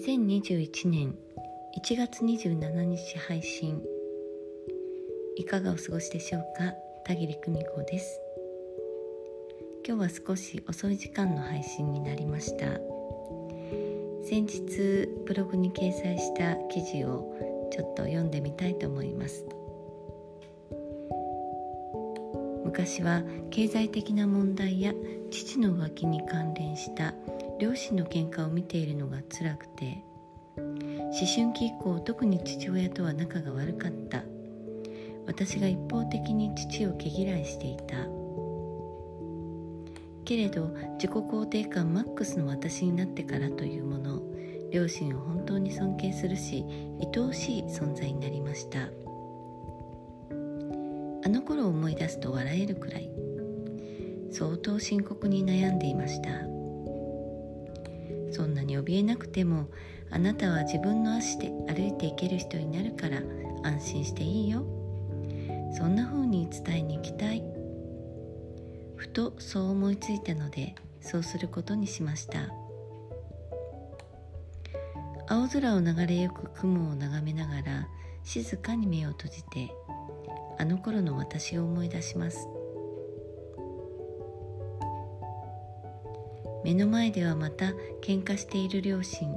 2021年1月27日配信。いかがお過ごしでしょうか？田切久美子です。今日は少し遅い時間の配信になりました。先日ブログに掲載した記事をちょっと読んでみたいと思います。昔は経済的な問題や父の浮気に関連した両親の喧嘩を見ているのが辛くて思春期以降特に父親とは仲が悪かった。私が一方的に父を毛嫌いしていた。けれど自己肯定感マックスの私になってからというもの両親を本当に尊敬するし愛おしい存在になりました。あの頃を思い出すと笑えるくらい相当深刻に悩んでいました。そんなに怯えなくてもあなたは自分の足で歩いていける人になるから安心していいよ。そんな風に伝えに行きたい。ふとそう思いついたのでそうすることにしました。青空を流れゆく雲を眺めながら静かに目を閉じてあの頃の私を思い出します。目の前ではまた喧嘩している両親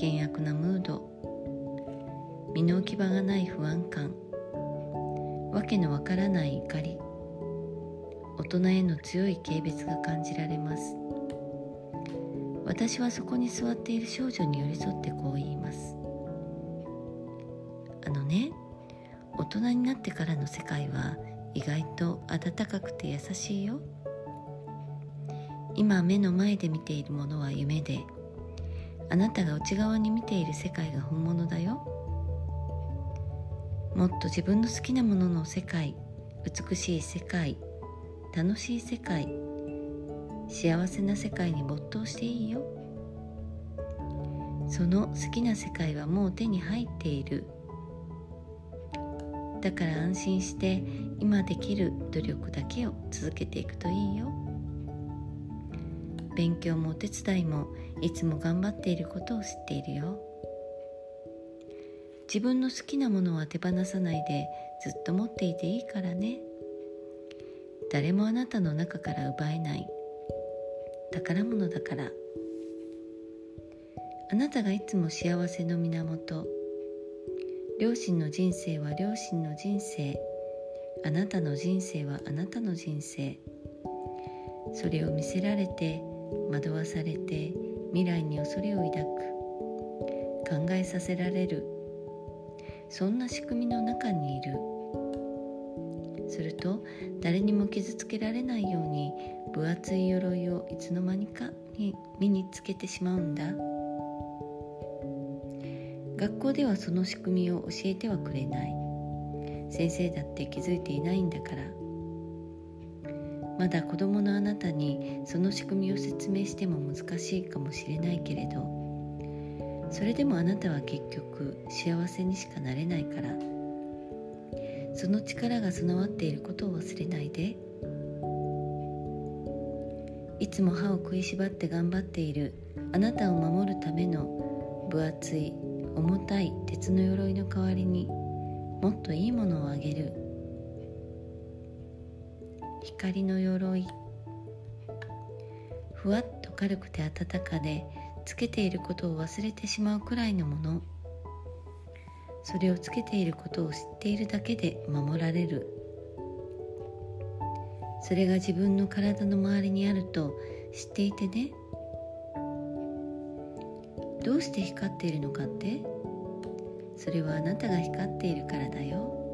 険悪なムード。身の置き場がない不安感。わけのわからない怒り。大人への強い軽蔑が感じられます。私はそこに座っている少女に寄り添ってこう言います。あのね大人になってからの世界は意外と温かくて優しいよ。今目の前で見ているものは夢であなたが内側に見ている世界が本物だよ。もっと自分の好きなものの世界美しい世界楽しい世界幸せな世界に没頭していいよ。その好きな世界はもう手に入っている。だから安心して今できる努力だけを続けていくといいよ。勉強もお手伝いもいつも頑張っていることを知っているよ。自分の好きなものは手放さないでずっと持っていていいからね。誰もあなたの中から奪えない。宝物だから。あなたがいつも幸せの源。両親の人生は両親の人生。あなたの人生はあなたの人生。それを見せられて惑わされて未来に恐れを抱く。考えさせられる。そんな仕組みの中にいる。すると誰にも傷つけられないように分厚い鎧をいつの間にかに身につけてしまうんだ。学校ではその仕組みを教えてはくれない。先生だって気づいていないんだから。まだ子供のあなたにその仕組みを説明しても難しいかもしれないけれどそれでもあなたは結局幸せにしかなれないから。その力が備わっていることを忘れないで。いつも歯を食いしばって頑張っているあなたを守るための分厚い重たい鉄の鎧の代わりにもっといいものをあげる。光の鎧。ふわっと軽くて暖かでつけていることを忘れてしまうくらいのもの。それをつけていることを知っているだけで守られる。それが自分の体の周りにあると知っていてね。どうして光っているのかって？それはあなたが光っているからだよ。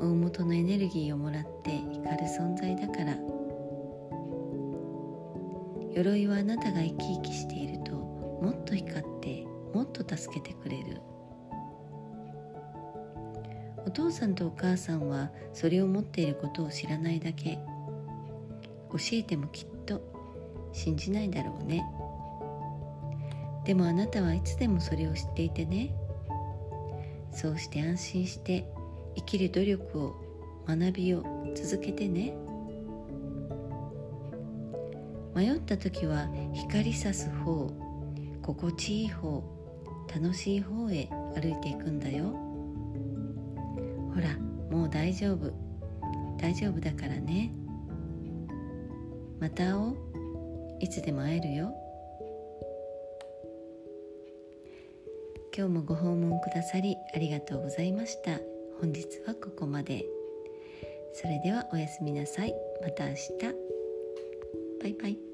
大元のエネルギーをもらって光る存在だから。鎧はあなたが生き生きしているともっと光ってもっと助けてくれる。お父さんとお母さんはそれを持っていることを知らないだけ。教えてもきっと信じないだろうね。でもあなたはいつでもそれを知っていてね。そうして安心して生きる努力を学びを続けてね。迷った時は光さす方心地いい方楽しい方へ歩いていくんだよ。ほらもう大丈夫。大丈夫だからね。また会おう。いつでも会えるよ。今日もご訪問くださりありがとうございました。本日はここまで。それではおやすみなさい。また明日。バイバイ。